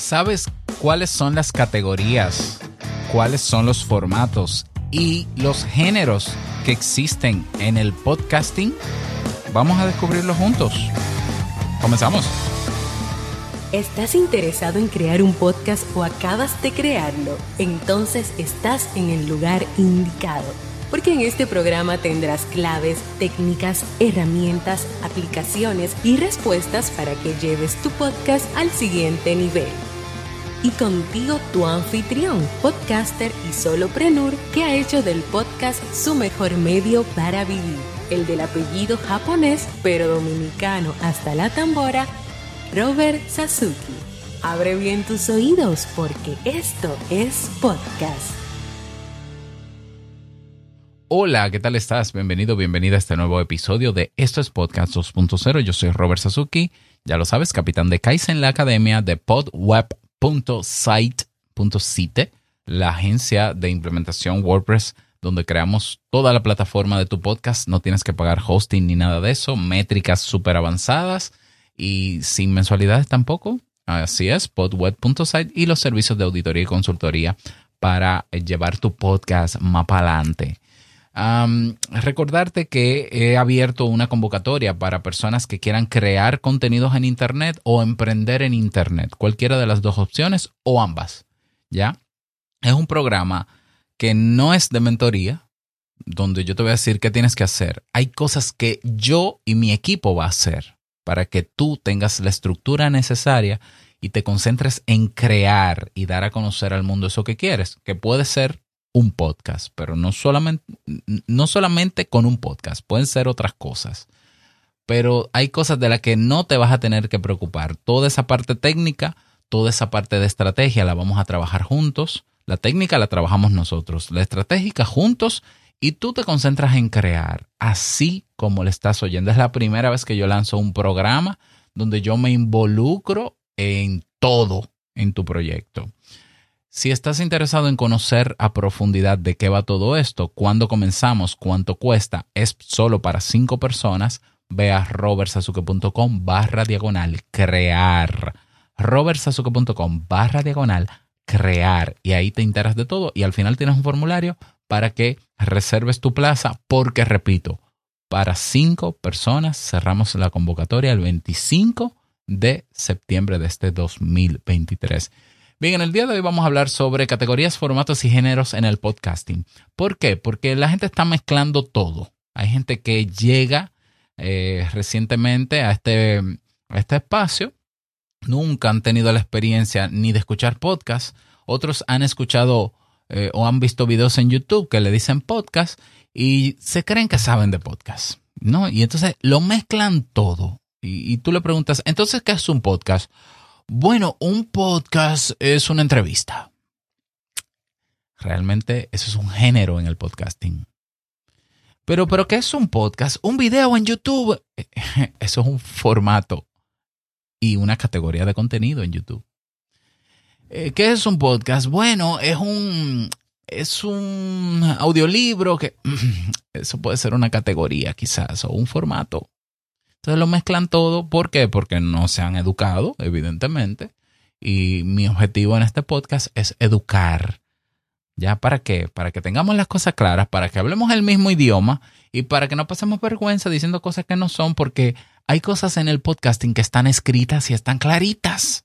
¿Sabes cuáles son las categorías, cuáles son los formatos y los géneros que existen en el podcasting? Vamos a descubrirlo juntos. Comenzamos. ¿Estás interesado en crear un podcast o acabas de crearlo? Entonces estás en el lugar indicado porque en este programa tendrás claves, técnicas, herramientas, aplicaciones y respuestas para que lleves tu podcast al siguiente nivel. Y contigo tu anfitrión, podcaster y soloprenur que ha hecho del podcast su mejor medio para vivir, el del apellido japonés pero dominicano hasta la tambora, Robert Sasuki. Abre bien tus oídos porque esto es podcast. Hola, ¿qué tal estás? Bienvenido, bienvenida a este nuevo episodio de Esto es Podcast 2.0. Yo soy Robert Sasuki, ya lo sabes, capitán de Kaizen en la academia de podweb.site.site, la agencia de implementación WordPress donde creamos toda la plataforma de tu podcast. No tienes que pagar hosting ni nada de eso, métricas súper avanzadas y sin mensualidades tampoco. Así es, podweb.site y los servicios de auditoría y consultoría para llevar tu podcast más para adelante recordarte que he abierto una convocatoria para personas que quieran crear contenidos en Internet o emprender en Internet, cualquiera de las dos opciones o ambas. ¿Ya? Es un programa que no es de mentoría, donde yo te voy a decir qué tienes que hacer. Hay cosas que yo y mi equipo va a hacer para que tú tengas la estructura necesaria y te concentres en crear y dar a conocer al mundo eso que quieres, que puede ser un podcast, pero no solamente, no solamente con un podcast, pueden ser otras cosas. Pero hay cosas de las que no te vas a tener que preocupar. Toda esa parte técnica, toda esa parte de estrategia la vamos a trabajar juntos. La técnica la trabajamos nosotros, la estratégica juntos y tú te concentras en crear, así como le estás oyendo. Es la primera vez que yo lanzo un programa donde yo me involucro en todo en tu proyecto. Si estás interesado en conocer a profundidad de qué va todo esto, cuándo comenzamos, cuánto cuesta, es solo para cinco personas, ve a robertsazuke.com barra diagonal crear. robertsazuke.com barra diagonal crear. Y ahí te enteras de todo y al final tienes un formulario para que reserves tu plaza porque, repito, para cinco personas cerramos la convocatoria el 25 de septiembre de este 2023. Bien, en el día de hoy vamos a hablar sobre categorías, formatos y géneros en el podcasting. ¿Por qué? Porque la gente está mezclando todo. Hay gente que llega eh, recientemente a este, este espacio, nunca han tenido la experiencia ni de escuchar podcast, otros han escuchado eh, o han visto videos en YouTube que le dicen podcast y se creen que saben de podcast, ¿no? Y entonces lo mezclan todo. y tú le preguntas, entonces, ¿qué es un podcast? Bueno, un podcast es una entrevista. Realmente eso es un género en el podcasting. Pero, pero ¿qué es un podcast? Un video en YouTube. Eso es un formato y una categoría de contenido en YouTube. Eh, ¿Qué es un podcast? Bueno, es un, es un audiolibro que eso puede ser una categoría quizás o un formato. Entonces lo mezclan todo. ¿Por qué? Porque no se han educado, evidentemente. Y mi objetivo en este podcast es educar. ¿Ya para qué? Para que tengamos las cosas claras, para que hablemos el mismo idioma y para que no pasemos vergüenza diciendo cosas que no son, porque hay cosas en el podcasting que están escritas y están claritas.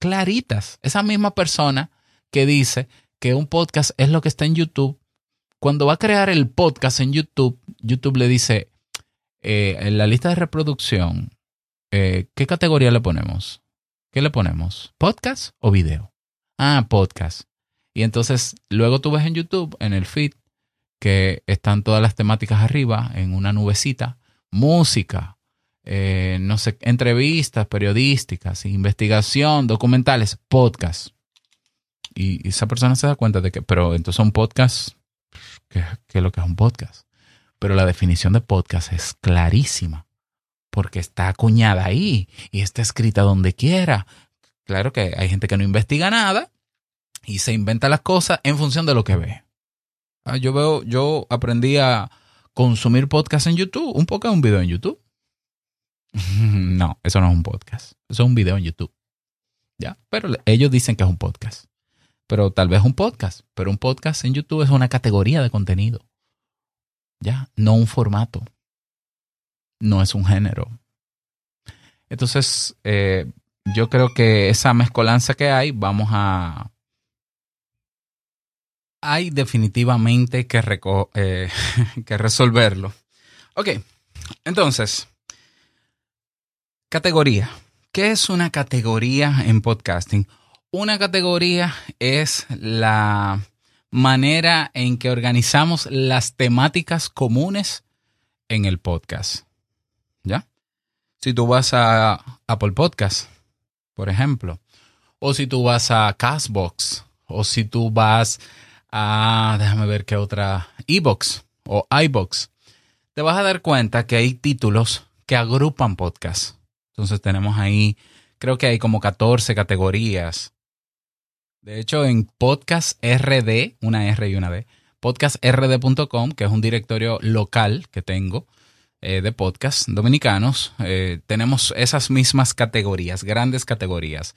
Claritas. Esa misma persona que dice que un podcast es lo que está en YouTube, cuando va a crear el podcast en YouTube, YouTube le dice, eh, en la lista de reproducción, eh, ¿qué categoría le ponemos? ¿Qué le ponemos? ¿Podcast o video? Ah, podcast. Y entonces luego tú ves en YouTube, en el feed, que están todas las temáticas arriba, en una nubecita, música, eh, no sé, entrevistas periodísticas, investigación, documentales, podcast. Y, esa persona se da cuenta de que, pero entonces un podcast, ¿qué, qué es lo que es un podcast? Pero la definición de podcast es clarísima, porque está acuñada ahí y está escrita donde quiera. Claro que hay gente que no investiga nada y se inventa las cosas en función de lo que ve. Ah, yo veo, yo aprendí a consumir podcast en YouTube. Un podcast es un video en YouTube. no, eso no es un podcast. Eso es un video en YouTube. ¿Ya? Pero ellos dicen que es un podcast. Pero tal vez un podcast. Pero un podcast en YouTube es una categoría de contenido. ¿Ya? No un formato. No es un género. Entonces, eh, yo creo que esa mezcolanza que hay, vamos a... Hay definitivamente que, eh, que resolverlo. Ok, entonces, categoría. ¿Qué es una categoría en podcasting? Una categoría es la manera en que organizamos las temáticas comunes en el podcast. ¿Ya? Si tú vas a Apple Podcast, por ejemplo, o si tú vas a Castbox, o si tú vas a, déjame ver qué otra, eBox o iBox, te vas a dar cuenta que hay títulos que agrupan podcasts. Entonces tenemos ahí, creo que hay como 14 categorías. De hecho, en Podcast RD, una R y una D, podcastrd.com, que es un directorio local que tengo eh, de podcasts dominicanos, eh, tenemos esas mismas categorías, grandes categorías.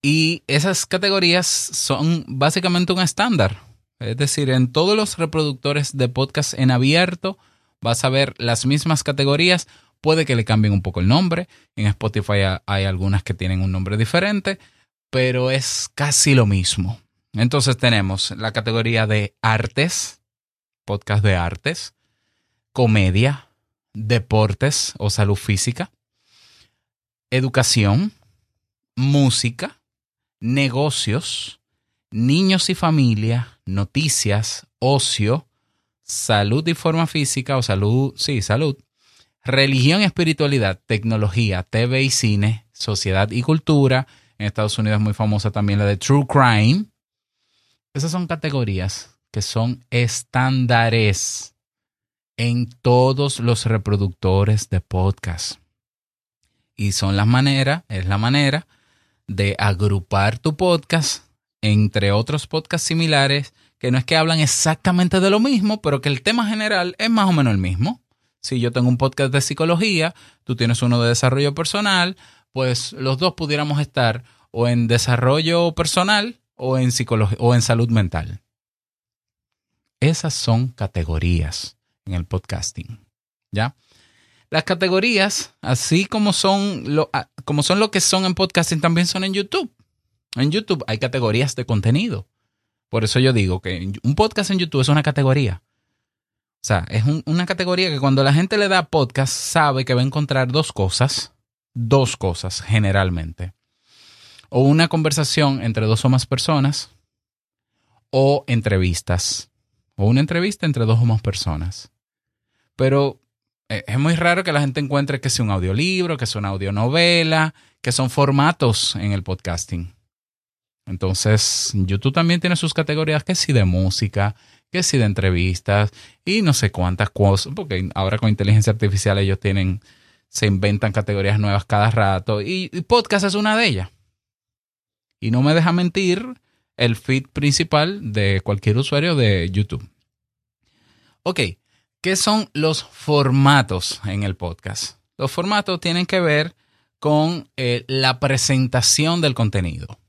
Y esas categorías son básicamente un estándar. Es decir, en todos los reproductores de podcast en abierto vas a ver las mismas categorías Puede que le cambien un poco el nombre. En Spotify hay algunas que tienen un nombre diferente, pero es casi lo mismo. Entonces tenemos la categoría de artes, podcast de artes, comedia, deportes o salud física, educación, música, negocios, niños y familia, noticias, ocio, salud y forma física o salud, sí, salud, religión y espiritualidad, tecnología, TV y cine, sociedad y cultura. En Estados Unidos es muy famosa también la de True Crime. Esas son categorías que son estándares en todos los reproductores de podcast. Y son las maneras, es la manera de agrupar tu podcast entre otros podcasts similares que no es que hablan exactamente de lo mismo, pero que el tema general es más o menos el mismo si yo tengo un podcast de psicología, tú tienes uno de desarrollo personal, pues los dos pudiéramos estar o en desarrollo personal o en o en salud mental. Esas son categorías en el podcasting. ¿Ya? Las categorías, así como son lo, como son lo que son en podcasting, también son en YouTube. En YouTube hay categorías de contenido. Por eso yo digo que un podcast en YouTube es una categoría. O sea, es una categoría que cuando la gente le da podcast sabe que va a encontrar dos cosas, dos cosas generalmente. O una conversación entre dos o más personas, o entrevistas, o una entrevista entre dos o más personas. Pero eh, es muy raro que la gente encuentre que sea un audiolibro, que sea una audionovela, que son formatos en el podcasting. Entonces, YouTube también tiene sus categorías que sí de música, que sí de entrevistas y no sé cuántas cosas, porque ahora con inteligencia artificial ellos tienen, se inventan categorías nuevas cada rato y, podcast es una de ellas. Y no me deja mentir el feed principal de cualquier usuario de YouTube. Ok, ¿qué son los formatos en el podcast? Los formatos tienen que ver con eh, la presentación del contenido.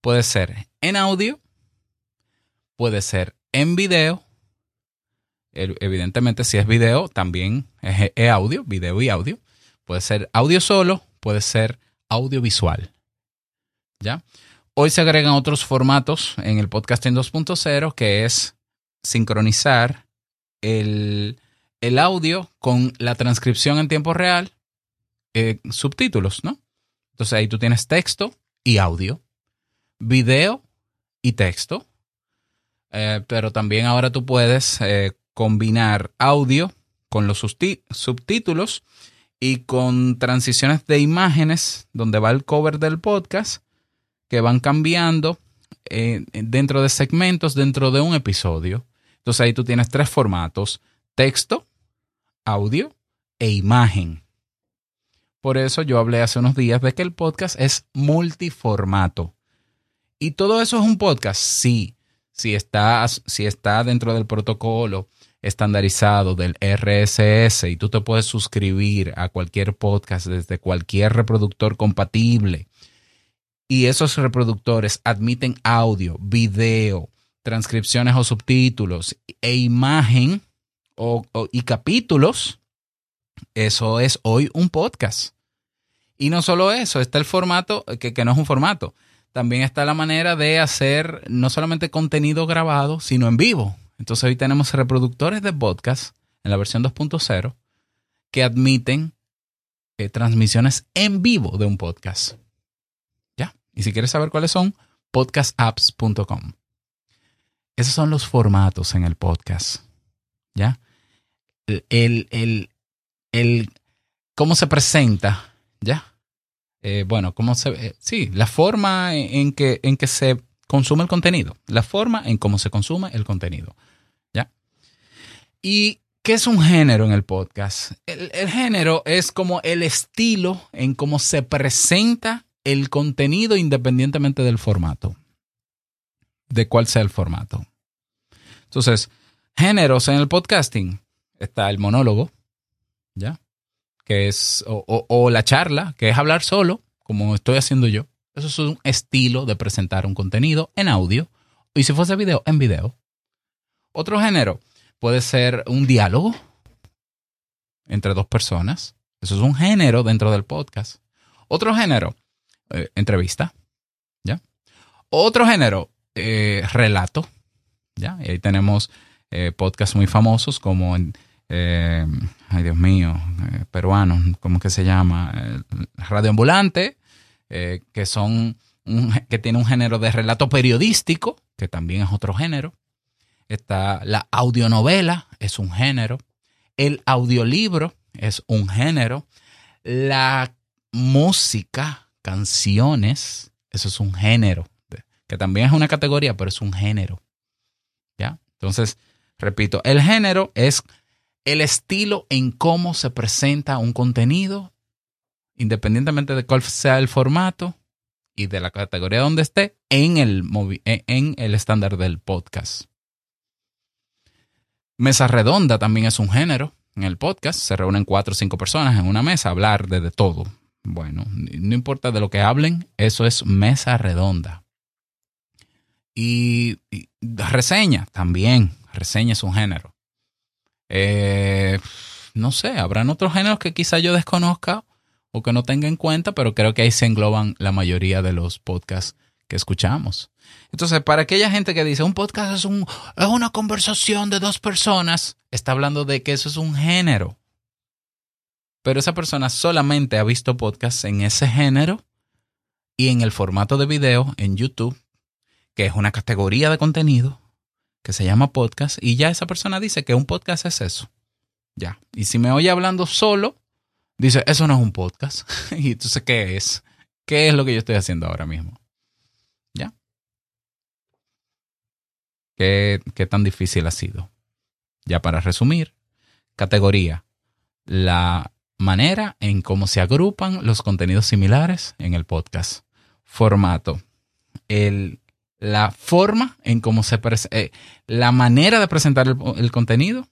Puede ser en audio, puede ser en video. Evidentemente, si es video, también es, audio, video y audio. Puede ser audio solo, puede ser audiovisual. ¿Ya? Hoy se agregan otros formatos en el podcasting 2.0 que es sincronizar el, audio con la transcripción en tiempo real, eh, subtítulos, ¿no? Entonces ahí tú tienes texto y audio, video y texto, eh, pero también ahora tú puedes eh, combinar audio con los subtítulos y con transiciones de imágenes donde va el cover del podcast que van cambiando eh, dentro de segmentos dentro de un episodio. Entonces ahí tú tienes tres formatos, texto, audio e imagen. Por eso yo hablé hace unos días de que el podcast es multiformato. ¿Y todo eso es un podcast? Sí, si si está dentro del protocolo estandarizado del RSS y tú te puedes suscribir a cualquier podcast desde cualquier reproductor compatible y esos reproductores admiten audio, video, transcripciones o subtítulos e imagen y capítulos, eso es hoy un podcast. Y no solo eso, está el formato, que, que no es un formato, también está la manera de hacer no solamente contenido grabado, sino en vivo. Entonces hoy tenemos reproductores de podcast en la versión 2.0 que admiten eh, transmisiones en vivo de un podcast. ¿Ya? Y si quieres saber cuáles son, podcastapps.com. Esos son los formatos en el podcast. ¿Ya? El, el, el, cómo se presenta, ¿ya? Eh, bueno, cómo se, eh, sí, la forma en que, en que se consume el contenido, la forma en cómo se consume el contenido, ¿ya? Y ¿Qué es un género en el podcast? El, género es como el estilo en cómo se presenta el contenido independientemente del formato, de cuál sea el formato. Entonces, géneros en el podcasting está el monólogo, ¿ya? Que es, o, o la charla, que es hablar solo, como estoy haciendo yo. Eso es un estilo de presentar un contenido en audio, y si fuese video, en video. Otro género puede ser un diálogo entre dos personas. Eso es un género dentro del podcast. Otro género, eh, entrevista. ¿Ya? Otro género, eh, relato. ¿Ya? Y ahí tenemos eh, podcasts muy famosos como, ay Dios mío, peruanos, ¿cómo que se llama? Radio Ambulante, que son que tiene un género de relato periodístico, que también es otro género. Está la audionovela, es un género. El audiolibro es un género. La música, canciones, eso es un género. Que también es una categoría, pero es un género. ¿Ya? Entonces, repito, el género es el estilo en cómo se presenta un contenido, independientemente de cuál sea el formato y de la categoría donde esté, en el, en el estándar del podcast. Mesa redonda también es un género en el podcast. Se reúnen cuatro o cinco personas en una mesa a hablar de, todo. Bueno, no importa de lo que hablen, eso es mesa redonda. Y, reseña también. Reseña es un género. Eh, no sé, habrán otros géneros que quizá yo desconozca que no tenga en cuenta, pero creo que ahí se engloban la mayoría de los podcasts que escuchamos. Entonces, para aquella gente que dice un podcast es, un, es una conversación de dos personas, está hablando de que eso es un género. Pero esa persona solamente ha visto podcasts en ese género y en el formato de video en YouTube, que es una categoría de contenido que se llama podcast, y ya esa persona dice que un podcast es eso. Ya. Y si me oye hablando solo, dice, eso no es un podcast. y entonces, ¿qué es? ¿Qué es lo que yo estoy haciendo ahora mismo? ¿Qué, tan difícil ha sido? Ya para resumir, categoría, la manera en cómo se agrupan los contenidos similares en el podcast. Formato, el, la forma en cómo se eh, la manera de presentar el, contenido.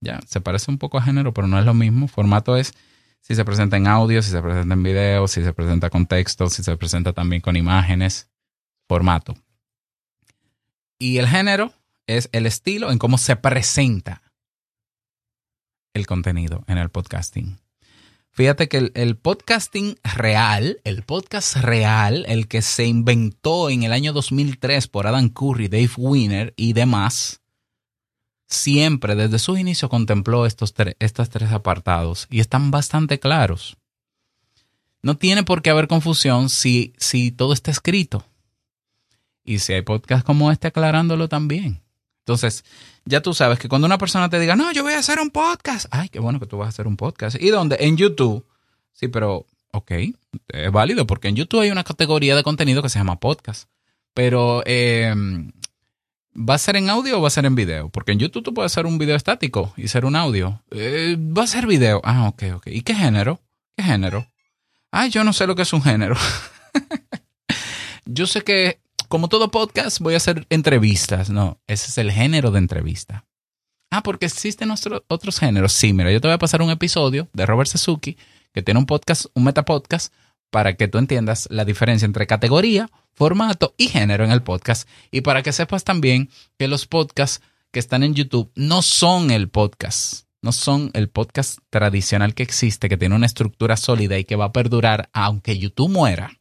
Ya, se parece un poco a género, pero no es lo mismo. Formato es si se presenta en audio, si se presenta en video, si se presenta con texto, si se presenta también con imágenes. Formato. Y el género es el estilo en cómo se presenta el contenido en el podcasting. Fíjate que el, podcasting real, el podcast real, el que se inventó en el año 2003 por Adam Curry, Dave Winner y demás, siempre desde sus inicios contempló estos, estos tres apartados y están bastante claros. No tiene por qué haber confusión si, si todo está escrito. Y si hay podcast como este aclarándolo también. Entonces, ya tú sabes que cuando una persona te diga, no, yo voy a hacer un podcast. Ay, qué bueno que tú vas a hacer un podcast. ¿Y dónde? En YouTube. Sí, pero, ok, es válido porque en YouTube hay una categoría de contenido que se llama podcast. Pero, eh, ¿va a ser en audio o va a ser en video? Porque en YouTube tú puedes hacer un video estático y ser un audio. Eh, va a ser video. Ah, ok, ok. ¿Y qué género? ¿Qué género? Ay, yo no sé lo que es un género. yo sé que como todo podcast, voy a hacer entrevistas. No, ese es el género de entrevista. Ah, porque existen otros géneros. Sí, mira, yo te voy a pasar un episodio de Robert Suzuki, que tiene un podcast, un metapodcast, para que tú entiendas la diferencia entre categoría, formato y género en el podcast. Y para que sepas también que los podcasts que están en YouTube no son el podcast. No son el podcast tradicional que existe, que tiene una estructura sólida y que va a perdurar aunque YouTube muera.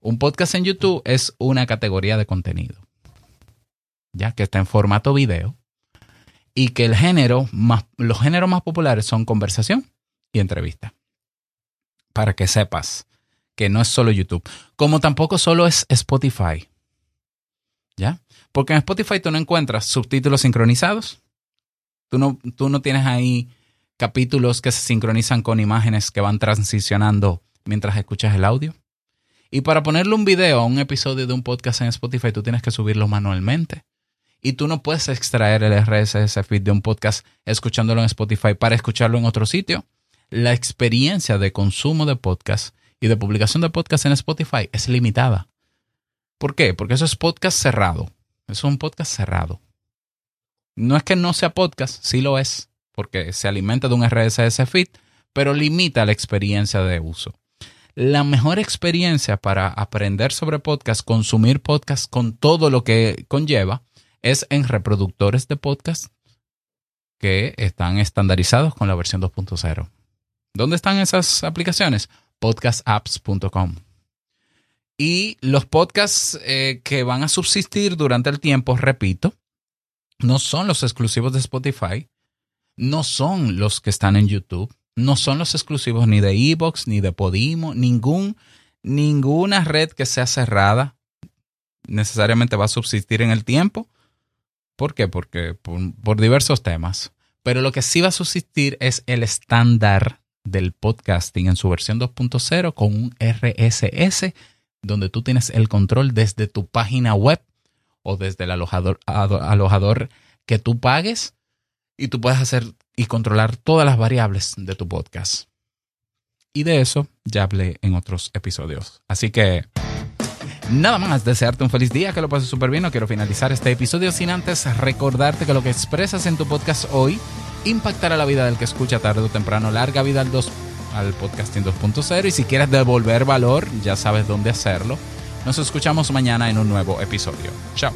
Un podcast en YouTube es una categoría de contenido, ya que está en formato video y que el género más, los géneros más populares son conversación y entrevista. Para que sepas que no es solo YouTube, como tampoco solo es Spotify. ¿Ya? Porque en Spotify tú no encuentras subtítulos sincronizados. Tú no, tú no tienes ahí capítulos que se sincronizan con imágenes que van transicionando mientras escuchas el audio. Y para ponerle un video a un episodio de un podcast en Spotify, tú tienes que subirlo manualmente. Y tú no puedes extraer el RSS feed de un podcast escuchándolo en Spotify para escucharlo en otro sitio. La experiencia de consumo de podcast y de publicación de podcast en Spotify es limitada. ¿Por qué? Porque eso es podcast cerrado. Es un podcast cerrado. No es que no sea podcast, sí lo es, porque se alimenta de un RSS feed, pero limita la experiencia de uso la mejor experiencia para aprender sobre podcast, consumir podcast con todo lo que conlleva, es en reproductores de podcast que están estandarizados con la versión 2.0. ¿Dónde están esas aplicaciones? podcastapps.com. Y los podcasts eh, que van a subsistir durante el tiempo, repito, no son los exclusivos de Spotify, no son los que están en YouTube, no son los exclusivos ni de Evox, ni de Podimo, ninguna red que sea cerrada necesariamente va a subsistir en el tiempo. ¿Por qué? Porque por, diversos temas. Pero lo que sí va a subsistir es el estándar del podcasting en su versión 2.0 con un RSS donde tú tienes el control desde tu página web o desde el alojador, que tú pagues y tú puedes hacer y controlar todas las variables de tu podcast. Y de eso ya hablé en otros episodios. Así que nada más, desearte un feliz día, que lo pases súper bien. No quiero finalizar este episodio sin antes recordarte que lo que expresas en tu podcast hoy impactará la vida del que escucha tarde o temprano. Larga vida al, 2, al podcasting 2.0 y si quieres devolver valor, ya sabes dónde hacerlo. Nos escuchamos mañana en un nuevo episodio. Chao.